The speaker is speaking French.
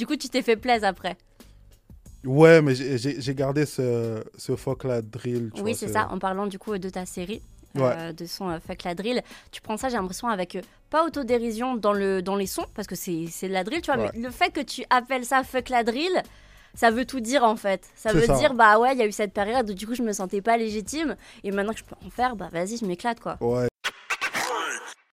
Du coup, tu t'es fait plaisir après. Ouais, mais j'ai- gardé ce, ce fuck la drill. tu oui, c'est ça. En parlant du coup de ta série. euh, de son euh, Fuck la drill. Tu prends ça, j'ai l'impression, avec euh, pas autodérision dans, le, dans les sons, parce que c'est de la drill, tu vois, Ouais. mais le fait que tu appelles ça Fuck la drill, ça veut tout dire en fait. Ça veut ça. dire, bah ouais, il y a eu cette période où du coup je me sentais pas légitime, et maintenant que je peux en faire, bah vas-y, je m'éclate quoi. Ouais,